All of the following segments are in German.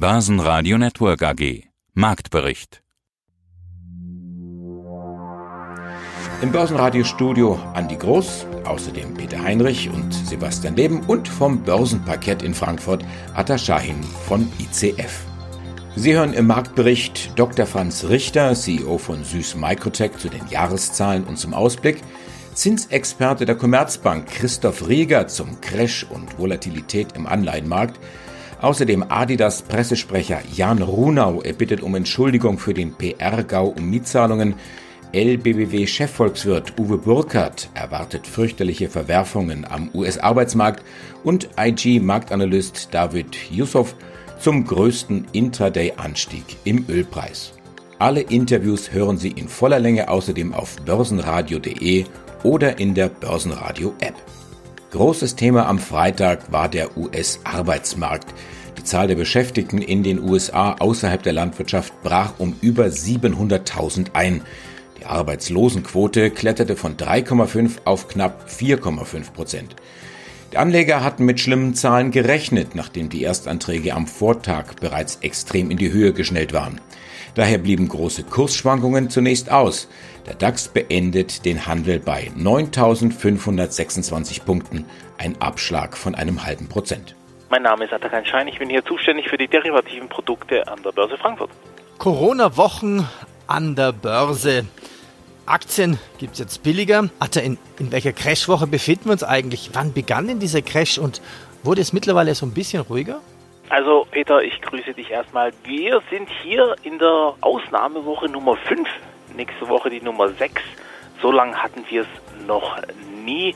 Börsenradio Network AG. Marktbericht. Im Börsenradiostudio Andi Groß, außerdem Peter Heinrich und Sebastian Leben und vom Börsenparkett in Frankfurt Atta Shahin von ICF. Sie hören im Marktbericht Dr. Franz Richter, CEO von Süß Microtech, zu den Jahreszahlen und zum Ausblick, Zinsexperte der Commerzbank Christoph Rieger zum Crash und Volatilität im Anleihenmarkt, außerdem Adidas Pressesprecher Jan Runau erbittet um Entschuldigung für den PR-Gau um Mietzahlungen, LBBW-Chefvolkswirt Uwe Burkhardt erwartet fürchterliche Verwerfungen am US-Arbeitsmarkt und IG-Marktanalyst David Yusuf zum größten Intraday-Anstieg im Ölpreis. Alle Interviews hören Sie in voller Länge außerdem auf börsenradio.de oder in der Börsenradio-App. Großes Thema am Freitag war der US-Arbeitsmarkt. Die Zahl der Beschäftigten in den USA außerhalb der Landwirtschaft brach um über 700.000 ein. Die Arbeitslosenquote kletterte von 3,5 auf knapp 4,5 Prozent. Die Anleger hatten mit schlimmen Zahlen gerechnet, nachdem die Erstanträge am Vortag bereits extrem in die Höhe geschnellt waren. Daher blieben große Kursschwankungen zunächst aus. Der DAX beendet den Handel bei 9.526 Punkten, ein Abschlag von einem halben Prozent. Mein Name ist Atakan Schein, ich bin hier zuständig für die derivativen Produkte an der Börse Frankfurt. Corona-Wochen an der Börse. Aktien gibt es jetzt billiger. Atta, in, in welcher Crashwoche befinden wir uns eigentlich? Wann begann denn dieser Crash und wurde es mittlerweile so ein bisschen ruhiger? Also Peter, ich grüße dich erstmal. Wir sind hier in der Ausnahmewoche Nummer 5, nächste Woche die Nummer 6. So lange hatten wir es noch nie.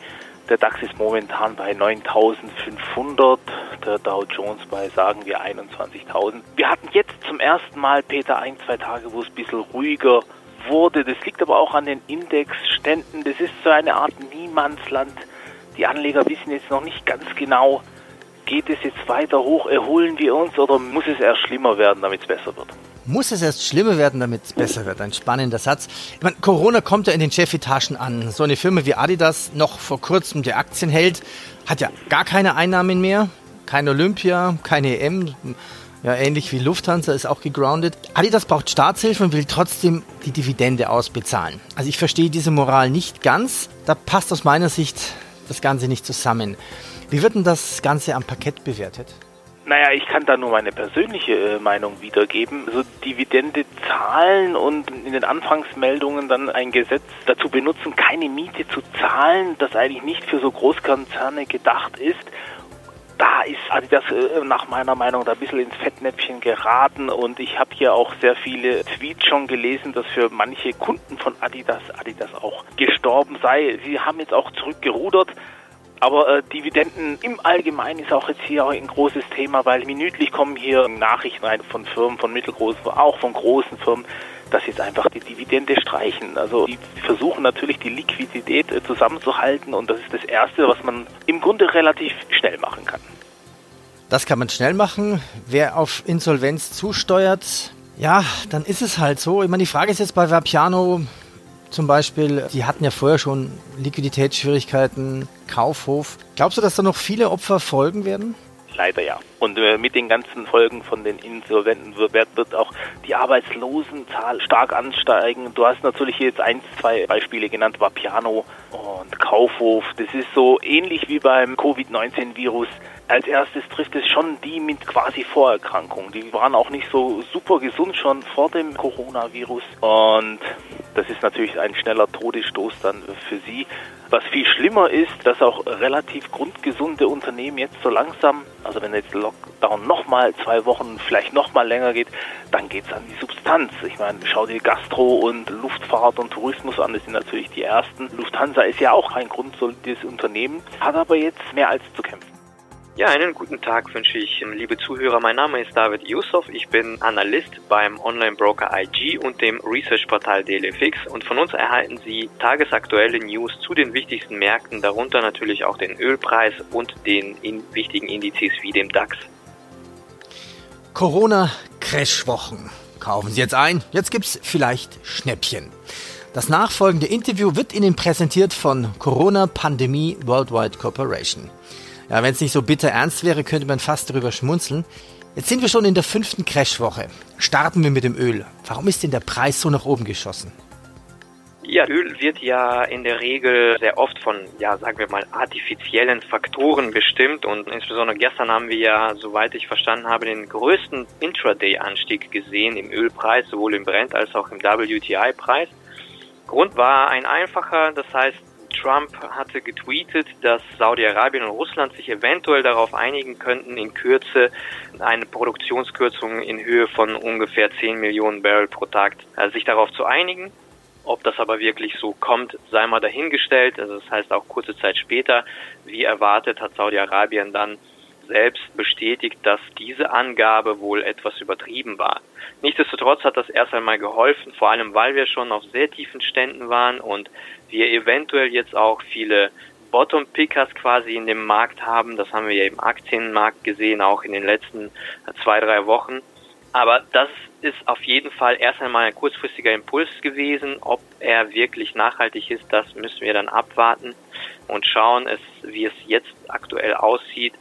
Der DAX ist momentan bei 9500, der Dow Jones bei, sagen wir, 21.000. Wir hatten jetzt zum ersten Mal, Peter, ein, zwei Tage, wo es ein bisschen ruhiger wurde. Das liegt aber auch an den Indexständen. Das ist so eine Art Niemandsland. Die Anleger wissen jetzt noch nicht ganz genau, geht es jetzt weiter hoch, erholen wir uns oder muss es erst schlimmer werden, damit es besser wird? Muss es erst schlimmer werden, damit es besser wird? Ein spannender Satz. Ich meine, Corona kommt ja in den Chefetagen an. So eine Firma wie Adidas, noch vor kurzem die Aktien hält, hat ja gar keine Einnahmen mehr. Kein Olympia, keine EM. Ja, ähnlich wie Lufthansa ist auch gegroundet. Adidas braucht Staatshilfe und will trotzdem die Dividende ausbezahlen. Also ich verstehe diese Moral nicht ganz. Da passt aus meiner Sicht das Ganze nicht zusammen. Wie wird denn das Ganze am Parkett bewertet? Naja, ich kann da nur meine persönliche äh, Meinung wiedergeben. Also Dividende zahlen und in den Anfangsmeldungen dann ein Gesetz dazu benutzen, keine Miete zu zahlen, das eigentlich nicht für so Großkonzerne gedacht ist da ist Adidas äh, nach meiner Meinung da ein bisschen ins Fettnäpfchen geraten und ich habe hier auch sehr viele Tweets schon gelesen, dass für manche Kunden von Adidas Adidas auch gestorben sei. Sie haben jetzt auch zurückgerudert. Aber äh, Dividenden im Allgemeinen ist auch jetzt hier ein großes Thema, weil minütlich kommen hier Nachrichten rein von Firmen, von mittelgroßen, auch von großen Firmen, dass jetzt einfach die Dividende streichen. Also die versuchen natürlich die Liquidität äh, zusammenzuhalten und das ist das Erste, was man im Grunde relativ schnell machen kann. Das kann man schnell machen. Wer auf Insolvenz zusteuert, ja, dann ist es halt so. Ich meine, die Frage ist jetzt bei Vapiano zum Beispiel, die hatten ja vorher schon Liquiditätsschwierigkeiten, Kaufhof. Glaubst du, dass da noch viele Opfer folgen werden? Leider ja. Und äh, mit den ganzen Folgen von den Insolventen wird, auch die Arbeitslosenzahl stark ansteigen. Du hast natürlich jetzt ein, zwei Beispiele genannt, Vapiano und Kaufhof. Das ist so ähnlich wie beim Covid-19-Virus. Als erstes trifft es schon die mit quasi Vorerkrankungen. Die waren auch nicht so super gesund schon vor dem Coronavirus. Und das ist natürlich ein schneller Todesstoß dann für sie. Was viel schlimmer ist, dass auch relativ grundgesunde Unternehmen jetzt so langsam, also wenn jetzt Lockdown nochmal zwei Wochen, vielleicht nochmal länger geht, dann geht es an die Substanz. Ich meine, schau dir Gastro und Luftfahrt und Tourismus an, das sind natürlich die ersten. Lufthansa ist ja auch kein grundsolides Unternehmen, hat aber jetzt mehr als zu kämpfen. Ja, einen guten Tag wünsche ich, liebe Zuhörer. Mein Name ist David Yusuf. Ich bin Analyst beim Online-Broker IG und dem Research-Portal DLFX und von uns erhalten Sie tagesaktuelle News zu den wichtigsten Märkten, darunter natürlich auch den Ölpreis und den in wichtigen Indizes wie dem DAX. Corona-Crash-Wochen. Kaufen Sie jetzt ein. Jetzt gibt's vielleicht Schnäppchen. Das nachfolgende Interview wird Ihnen präsentiert von Corona Pandemie Worldwide Corporation. Ja, wenn es nicht so bitter ernst wäre, könnte man fast darüber schmunzeln. Jetzt sind wir schon in der fünften Crashwoche. Starten wir mit dem Öl. Warum ist denn der Preis so nach oben geschossen? Ja, Öl wird ja in der Regel sehr oft von, ja, sagen wir mal, artifiziellen Faktoren bestimmt und insbesondere gestern haben wir ja, soweit ich verstanden habe, den größten Intraday-Anstieg gesehen im Ölpreis, sowohl im Brent als auch im WTI-Preis. Grund war ein einfacher, das heißt, Trump hatte getweetet, dass Saudi-Arabien und Russland sich eventuell darauf einigen könnten, in Kürze eine Produktionskürzung in Höhe von ungefähr 10 Millionen Barrel pro Tag, also sich darauf zu einigen. Ob das aber wirklich so kommt, sei mal dahingestellt. Also das heißt auch kurze Zeit später, wie erwartet, hat Saudi-Arabien dann selbst bestätigt, dass diese Angabe wohl etwas übertrieben war. Nichtsdestotrotz hat das erst einmal geholfen, vor allem weil wir schon auf sehr tiefen Ständen waren und wir eventuell jetzt auch viele Bottom-Pickers quasi in dem Markt haben. Das haben wir ja im Aktienmarkt gesehen, auch in den letzten zwei, drei Wochen. Aber das ist auf jeden Fall erst einmal ein kurzfristiger Impuls gewesen. Ob er wirklich nachhaltig ist, das müssen wir dann abwarten und schauen, es, wie es jetzt aktuell aussieht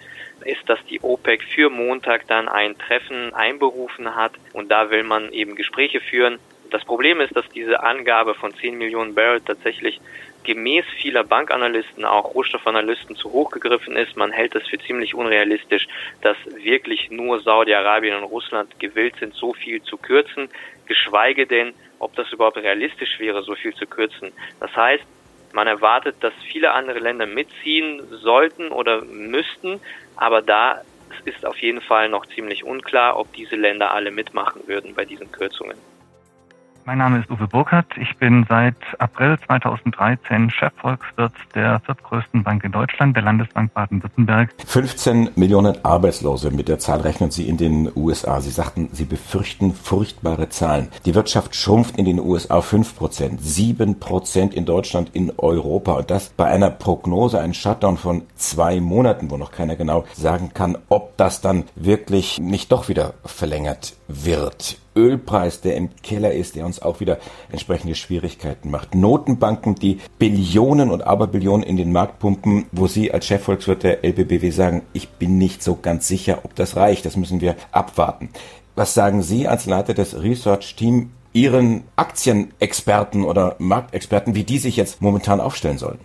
ist, dass die OPEC für Montag dann ein Treffen einberufen hat und da will man eben Gespräche führen. Das Problem ist, dass diese Angabe von 10 Millionen Barrel tatsächlich gemäß vieler Bankanalysten, auch Rohstoffanalysten zu hoch gegriffen ist. Man hält es für ziemlich unrealistisch, dass wirklich nur Saudi-Arabien und Russland gewillt sind, so viel zu kürzen, geschweige denn, ob das überhaupt realistisch wäre, so viel zu kürzen. Das heißt, man erwartet, dass viele andere Länder mitziehen sollten oder müssten, aber da ist auf jeden Fall noch ziemlich unklar, ob diese Länder alle mitmachen würden bei diesen Kürzungen. Mein Name ist Uwe Burkhardt. Ich bin seit April 2013 Chefvolkswirt der viertgrößten Bank in Deutschland, der Landesbank Baden-Württemberg. 15 Millionen Arbeitslose, mit der Zahl rechnen Sie in den USA. Sie sagten, Sie befürchten furchtbare Zahlen. Die Wirtschaft schrumpft in den USA 5 Prozent, 7 Prozent in Deutschland, in Europa. Und das bei einer Prognose, ein Shutdown von zwei Monaten, wo noch keiner genau sagen kann, ob das dann wirklich nicht doch wieder verlängert wird. Ölpreis, der im Keller ist, der uns auch wieder entsprechende Schwierigkeiten macht. Notenbanken, die Billionen und Aberbillionen in den Markt pumpen, wo Sie als Chefvolkswirt der LBBW sagen, ich bin nicht so ganz sicher, ob das reicht. Das müssen wir abwarten. Was sagen Sie als Leiter des Research Team Ihren Aktienexperten oder Marktexperten, wie die sich jetzt momentan aufstellen sollen?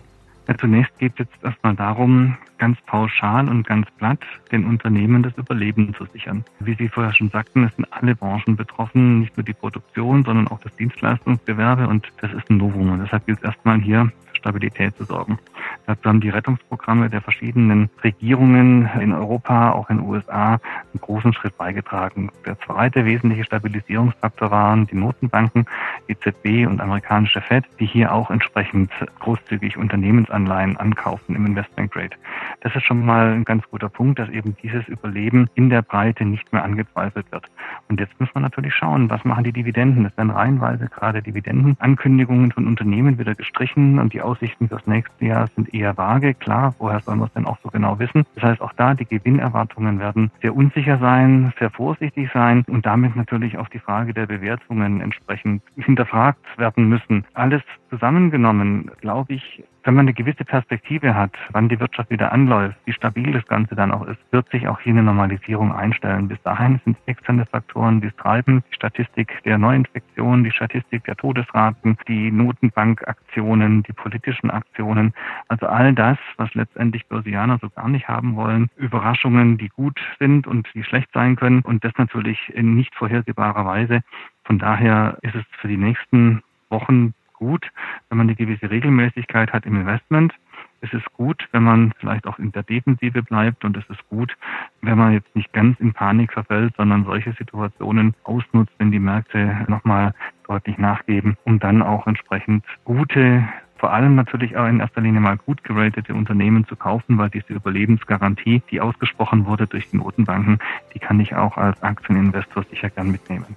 Ja, zunächst geht es jetzt erstmal darum, ganz pauschal und ganz platt den Unternehmen das Überleben zu sichern. Wie Sie vorher schon sagten, es sind alle Branchen betroffen, nicht nur die Produktion, sondern auch das Dienstleistungsgewerbe und das ist ein Novum. Und deshalb gilt es erstmal hier Stabilität zu sorgen. Dazu haben die Rettungsprogramme der verschiedenen Regierungen in Europa, auch in den USA, einen großen Schritt beigetragen. Der zweite wesentliche Stabilisierungsfaktor waren die Notenbanken, EZB und amerikanische Fed, die hier auch entsprechend großzügig Unternehmensanleihen ankaufen im Investment Grade. Das ist schon mal ein ganz guter Punkt, dass eben dieses Überleben in der Breite nicht mehr angezweifelt wird. Und jetzt muss man natürlich schauen, was machen die Dividenden? Es werden reihenweise gerade Dividendenankündigungen von Unternehmen wieder gestrichen und die Aussichten fürs nächste Jahr sind eher vage. Klar, woher soll man es denn auch so genau wissen? Das heißt, auch da die Gewinnerwartungen werden sehr unsicher sein, sehr vorsichtig sein und damit natürlich auch die Frage der Bewertungen entsprechend hinterfragt werden müssen. Alles zusammengenommen, glaube ich, wenn man eine gewisse Perspektive hat, wann die Wirtschaft wieder anläuft, wie stabil das Ganze dann auch ist, wird sich auch hier eine Normalisierung einstellen. Bis dahin sind externe Faktoren, die es treiben. Die Statistik der Neuinfektionen, die Statistik der Todesraten, die Notenbankaktionen, die politischen Aktionen. Also all das, was letztendlich Börsianer so gar nicht haben wollen. Überraschungen, die gut sind und die schlecht sein können. Und das natürlich in nicht vorhersehbarer Weise. Von daher ist es für die nächsten Wochen gut, wenn man eine gewisse Regelmäßigkeit hat im Investment. Es ist gut, wenn man vielleicht auch in der Defensive bleibt und es ist gut, wenn man jetzt nicht ganz in Panik verfällt, sondern solche Situationen ausnutzt, wenn die Märkte nochmal deutlich nachgeben, um dann auch entsprechend gute vor allem natürlich auch in erster Linie mal gut geratete Unternehmen zu kaufen, weil diese Überlebensgarantie, die ausgesprochen wurde durch die Notenbanken, die kann ich auch als Aktieninvestor sicher gern mitnehmen.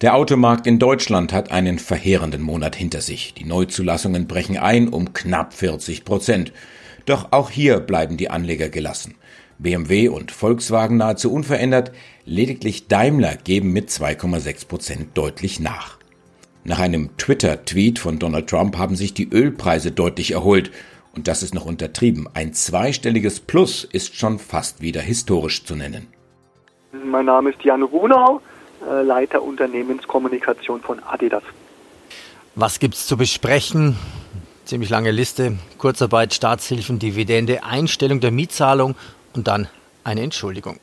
Der Automarkt in Deutschland hat einen verheerenden Monat hinter sich. Die Neuzulassungen brechen ein um knapp 40 Prozent. Doch auch hier bleiben die Anleger gelassen. BMW und Volkswagen nahezu unverändert, lediglich Daimler geben mit 2,6 Prozent deutlich nach. Nach einem Twitter-Tweet von Donald Trump haben sich die Ölpreise deutlich erholt. Und das ist noch untertrieben. Ein zweistelliges Plus ist schon fast wieder historisch zu nennen. Mein Name ist Jan Runau, Leiter Unternehmenskommunikation von Adidas. Was gibt es zu besprechen? Ziemlich lange Liste. Kurzarbeit, Staatshilfen, Dividende, Einstellung der Mietzahlung und dann eine Entschuldigung.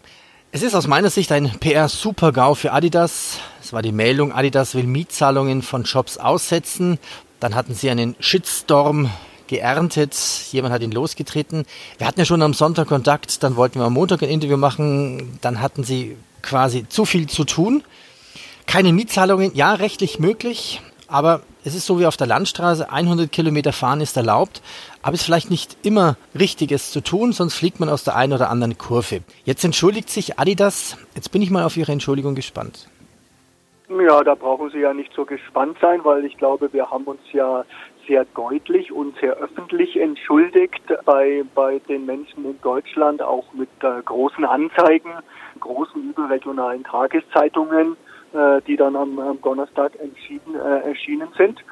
Es ist aus meiner Sicht ein PR-Super-GAU für Adidas. Es war die Meldung, Adidas will Mietzahlungen von Shops aussetzen. Dann hatten sie einen Shitstorm geerntet. Jemand hat ihn losgetreten. Wir hatten ja schon am Sonntag Kontakt, dann wollten wir am Montag ein Interview machen. Dann hatten sie quasi zu viel zu tun. Keine Mietzahlungen, ja, rechtlich möglich. Aber es ist so wie auf der Landstraße, 100 Kilometer fahren ist erlaubt, aber es ist vielleicht nicht immer richtig, es zu tun, sonst fliegt man aus der einen oder anderen Kurve. Jetzt entschuldigt sich Adidas. Jetzt bin ich mal auf Ihre Entschuldigung gespannt. Ja, da brauchen Sie ja nicht so gespannt sein, weil ich glaube, wir haben uns ja sehr deutlich und sehr öffentlich entschuldigt bei, bei den Menschen in Deutschland, auch mit äh, großen Anzeigen, großen überregionalen Tageszeitungen äh, die dann am, am Donnerstag entschieden, äh, erschienen sind.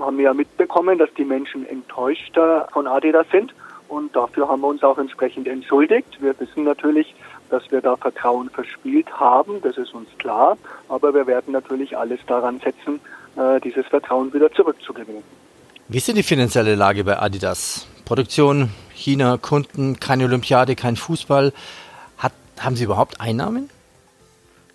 Haben wir ja mitbekommen, dass die Menschen enttäuschter von Adidas sind und dafür haben wir uns auch entsprechend entschuldigt. Wir wissen natürlich, dass wir da Vertrauen verspielt haben, das ist uns klar, aber wir werden natürlich alles daran setzen, äh, dieses Vertrauen wieder zurückzugewinnen. Wie ist denn die finanzielle Lage bei Adidas? Produktion, China, Kunden, keine Olympiade, kein Fußball. Hat, haben Sie überhaupt Einnahmen?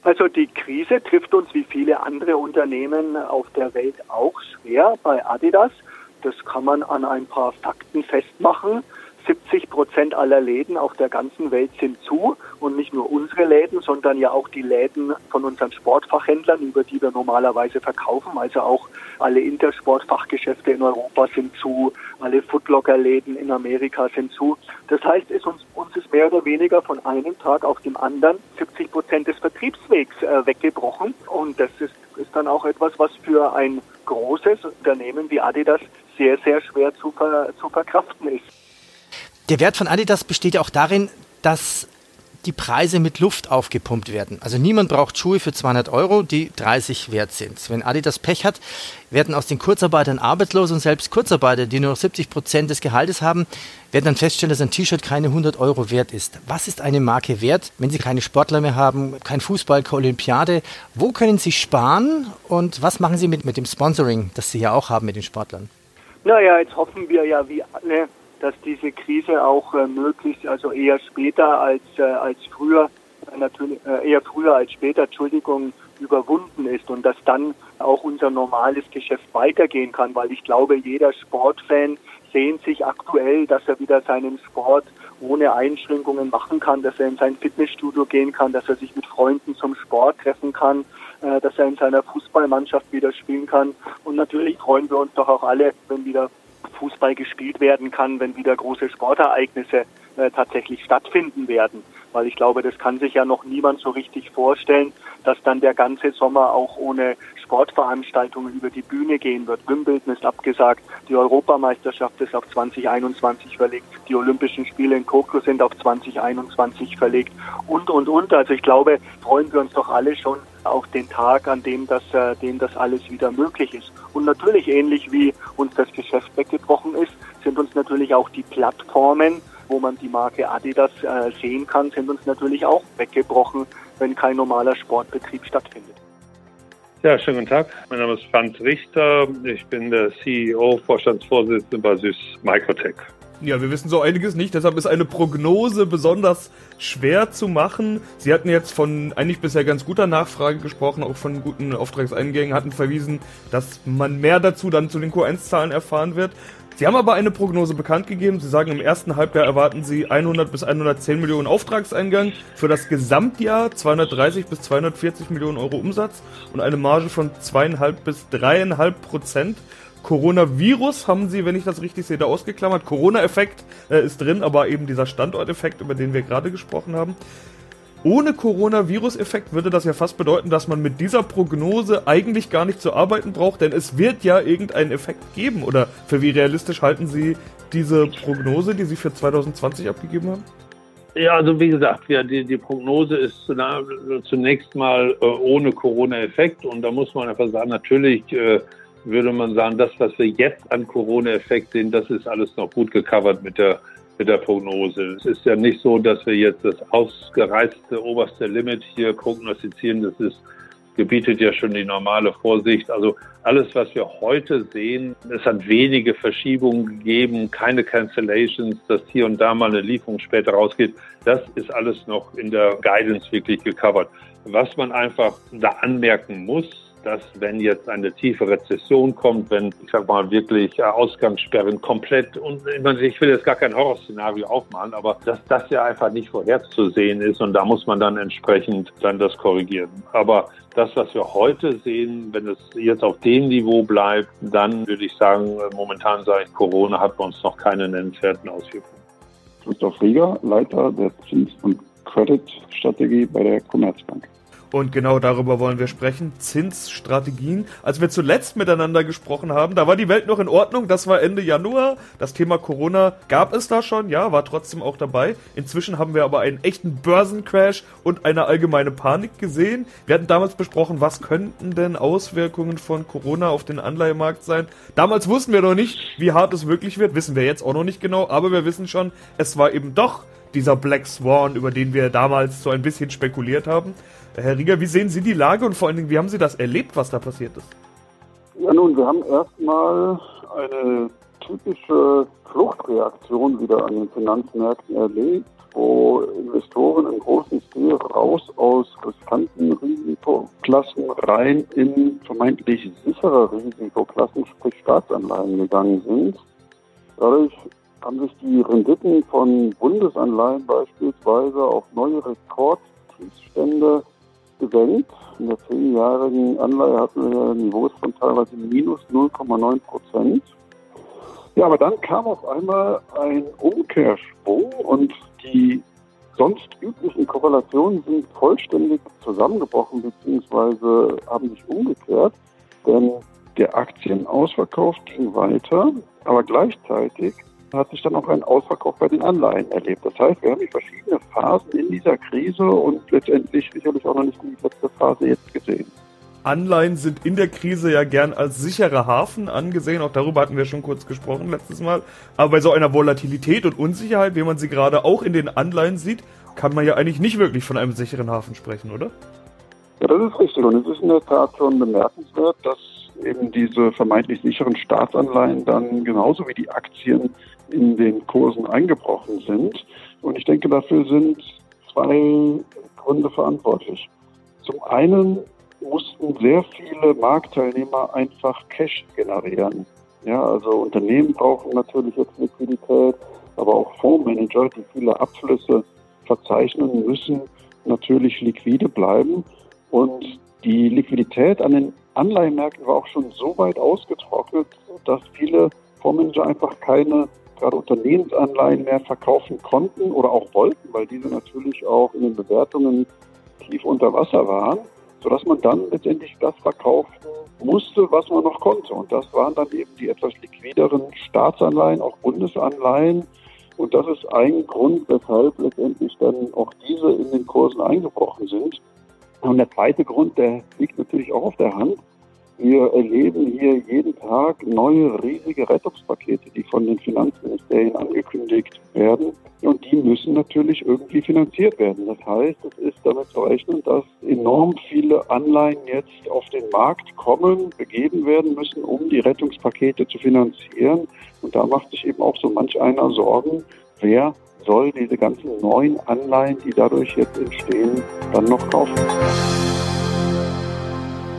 Also die Krise trifft uns wie viele andere Unternehmen auf der Welt auch schwer bei Adidas. Das kann man an ein paar Fakten festmachen. 70 Prozent aller Läden auf der ganzen Welt sind zu und nicht nur unsere Läden, sondern ja auch die Läden von unseren Sportfachhändlern, über die wir normalerweise verkaufen. Also auch alle Intersportfachgeschäfte in Europa sind zu, alle Footlocker-Läden in Amerika sind zu. Das heißt, es uns, uns ist mehr oder weniger von einem Tag auf dem anderen 70 Prozent des Vertriebswegs äh, weggebrochen. Und das ist, ist dann auch etwas, was für ein großes Unternehmen wie Adidas sehr, sehr schwer zu, ver, zu verkraften ist. Der Wert von Adidas besteht ja auch darin, dass die Preise mit Luft aufgepumpt werden. Also niemand braucht Schuhe für 200 Euro, die 30 wert sind. Wenn Adidas Pech hat, werden aus den Kurzarbeitern arbeitslos und selbst Kurzarbeiter, die nur noch 70 Prozent des Gehaltes haben, werden dann feststellen, dass ein T-Shirt keine 100 Euro wert ist. Was ist eine Marke wert, wenn sie keine Sportler mehr haben, kein Fußball, keine Olympiade? Wo können sie sparen und was machen sie mit, mit dem Sponsoring, das sie ja auch haben mit den Sportlern? Naja, jetzt hoffen wir ja wie alle, dass diese Krise auch äh, möglichst, also eher später als, äh, als früher, äh, natürlich äh, eher früher als später, Entschuldigung, überwunden ist und dass dann auch unser normales Geschäft weitergehen kann, weil ich glaube, jeder Sportfan sehnt sich aktuell, dass er wieder seinen Sport ohne Einschränkungen machen kann, dass er in sein Fitnessstudio gehen kann, dass er sich mit Freunden zum Sport treffen kann, äh, dass er in seiner Fußballmannschaft wieder spielen kann. Und natürlich freuen wir uns doch auch alle, wenn wieder Fußball gespielt werden kann, wenn wieder große Sportereignisse äh, tatsächlich stattfinden werden. Weil ich glaube, das kann sich ja noch niemand so richtig vorstellen, dass dann der ganze Sommer auch ohne Sportveranstaltungen über die Bühne gehen wird. Wimbledon ist abgesagt, die Europameisterschaft ist auf 2021 verlegt, die Olympischen Spiele in Tokio sind auf 2021 verlegt und, und, und. Also ich glaube, freuen wir uns doch alle schon auf den Tag, an dem das, äh, dem das alles wieder möglich ist. Und natürlich ähnlich wie uns das Geschäft weggebrochen ist, sind uns natürlich auch die Plattformen, wo man die Marke Adidas äh, sehen kann, sind uns natürlich auch weggebrochen, wenn kein normaler Sportbetrieb stattfindet. Ja, schönen guten Tag. Mein Name ist Franz Richter. Ich bin der CEO, Vorstandsvorsitzende bei Süß Microtech. Ja, wir wissen so einiges nicht, deshalb ist eine Prognose besonders schwer zu machen. Sie hatten jetzt von eigentlich bisher ganz guter Nachfrage gesprochen, auch von guten Auftragseingängen, hatten verwiesen, dass man mehr dazu dann zu den Q1-Zahlen erfahren wird. Sie haben aber eine Prognose bekannt gegeben. Sie sagen, im ersten Halbjahr erwarten Sie 100 bis 110 Millionen Auftragseingang, für das Gesamtjahr 230 bis 240 Millionen Euro Umsatz und eine Marge von zweieinhalb bis dreieinhalb Prozent. Coronavirus haben sie, wenn ich das richtig sehe, da ausgeklammert. Corona-Effekt äh, ist drin, aber eben dieser Standorteffekt, über den wir gerade gesprochen haben. Ohne Coronavirus-Effekt würde das ja fast bedeuten, dass man mit dieser Prognose eigentlich gar nicht zu arbeiten braucht, denn es wird ja irgendeinen Effekt geben. Oder für wie realistisch halten Sie diese Prognose, die Sie für 2020 abgegeben haben? Ja, also wie gesagt, ja, die, die Prognose ist zunächst mal äh, ohne Corona-Effekt und da muss man einfach sagen, natürlich äh, würde man sagen, das, was wir jetzt an Corona-Effekt sehen, das ist alles noch gut gecovert mit der mit der Prognose. Es ist ja nicht so, dass wir jetzt das ausgereizte oberste Limit hier prognostizieren. Das ist gebietet ja schon die normale Vorsicht. Also alles, was wir heute sehen, es hat wenige Verschiebungen gegeben, keine Cancellations, dass hier und da mal eine Lieferung später rausgeht. Das ist alles noch in der Guidance wirklich gecovert. Was man einfach da anmerken muss, dass wenn jetzt eine tiefe Rezession kommt, wenn, ich sag mal, wirklich äh, Ausgangssperren komplett und ich will jetzt gar kein Horrorszenario aufmalen, aber dass das ja einfach nicht vorherzusehen ist und da muss man dann entsprechend dann das korrigieren. Aber das, was wir heute sehen, wenn es jetzt auf dem Niveau bleibt, dann würde ich sagen, momentan sage ich, Corona hat bei uns noch keine nennenswerten Auswirkungen. Christoph Rieger, Leiter der Zins- und Credit-Strategie bei der Commerzbank. Und genau darüber wollen wir sprechen. Zinsstrategien. Als wir zuletzt miteinander gesprochen haben, da war die Welt noch in Ordnung. Das war Ende Januar. Das Thema Corona gab es da schon. Ja, war trotzdem auch dabei. Inzwischen haben wir aber einen echten Börsencrash und eine allgemeine Panik gesehen. Wir hatten damals besprochen, was könnten denn Auswirkungen von Corona auf den Anleihemarkt sein. Damals wussten wir noch nicht, wie hart es wirklich wird. Wissen wir jetzt auch noch nicht genau. Aber wir wissen schon, es war eben doch dieser Black Swan, über den wir damals so ein bisschen spekuliert haben. Herr Rieger, wie sehen Sie die Lage und vor allen Dingen, wie haben Sie das erlebt, was da passiert ist? Ja, nun, wir haben erstmal eine typische Fluchtreaktion wieder an den Finanzmärkten erlebt, wo Investoren im großen Stil raus aus riskanten Risikoklassen rein in vermeintlich sichere Risikoklassen, sprich Staatsanleihen gegangen sind. Dadurch haben sich die Renditen von Bundesanleihen beispielsweise auf neue Rekordtiefstände gesenkt. In der zehnjährigen Anleihe hatten wir Niveaus von teilweise minus 0,9 Prozent. Ja, aber dann kam auf einmal ein Umkehrsprung und die sonst üblichen Korrelationen sind vollständig zusammengebrochen bzw. haben sich umgekehrt, denn der Aktienausverkauf ging weiter, aber gleichzeitig hat sich dann auch ein Ausverkauf bei den Anleihen erlebt. Das heißt, wir haben die verschiedene Phasen in dieser Krise und letztendlich sicherlich auch noch nicht die letzte Phase jetzt gesehen. Anleihen sind in der Krise ja gern als sicherer Hafen angesehen. Auch darüber hatten wir schon kurz gesprochen letztes Mal. Aber bei so einer Volatilität und Unsicherheit, wie man sie gerade auch in den Anleihen sieht, kann man ja eigentlich nicht wirklich von einem sicheren Hafen sprechen, oder? Ja, das ist richtig. Und es ist in der Tat schon bemerkenswert, dass eben diese vermeintlich sicheren Staatsanleihen dann genauso wie die Aktien in den Kursen eingebrochen sind. Und ich denke, dafür sind zwei Gründe verantwortlich. Zum einen mussten sehr viele Marktteilnehmer einfach Cash generieren. Ja, also Unternehmen brauchen natürlich jetzt Liquidität, aber auch Fondsmanager, die viele Abflüsse verzeichnen, müssen natürlich liquide bleiben. Und die Liquidität an den Anleihenmärkten war auch schon so weit ausgetrocknet, dass viele Fondsmanager einfach keine gerade Unternehmensanleihen mehr verkaufen konnten oder auch wollten, weil diese natürlich auch in den Bewertungen tief unter Wasser waren, sodass man dann letztendlich das verkaufen musste, was man noch konnte. Und das waren dann eben die etwas liquideren Staatsanleihen, auch Bundesanleihen. Und das ist ein Grund, weshalb letztendlich dann auch diese in den Kursen eingebrochen sind. Und der zweite Grund, der liegt natürlich auch auf der Hand. Wir erleben hier jeden Tag neue riesige Rettungspakete, die von den Finanzministerien angekündigt werden. Und die müssen natürlich irgendwie finanziert werden. Das heißt, es ist damit zu rechnen, dass enorm viele Anleihen jetzt auf den Markt kommen, begeben werden müssen, um die Rettungspakete zu finanzieren. Und da macht sich eben auch so manch einer Sorgen, wer soll diese ganzen neuen Anleihen, die dadurch jetzt entstehen, dann noch kaufen.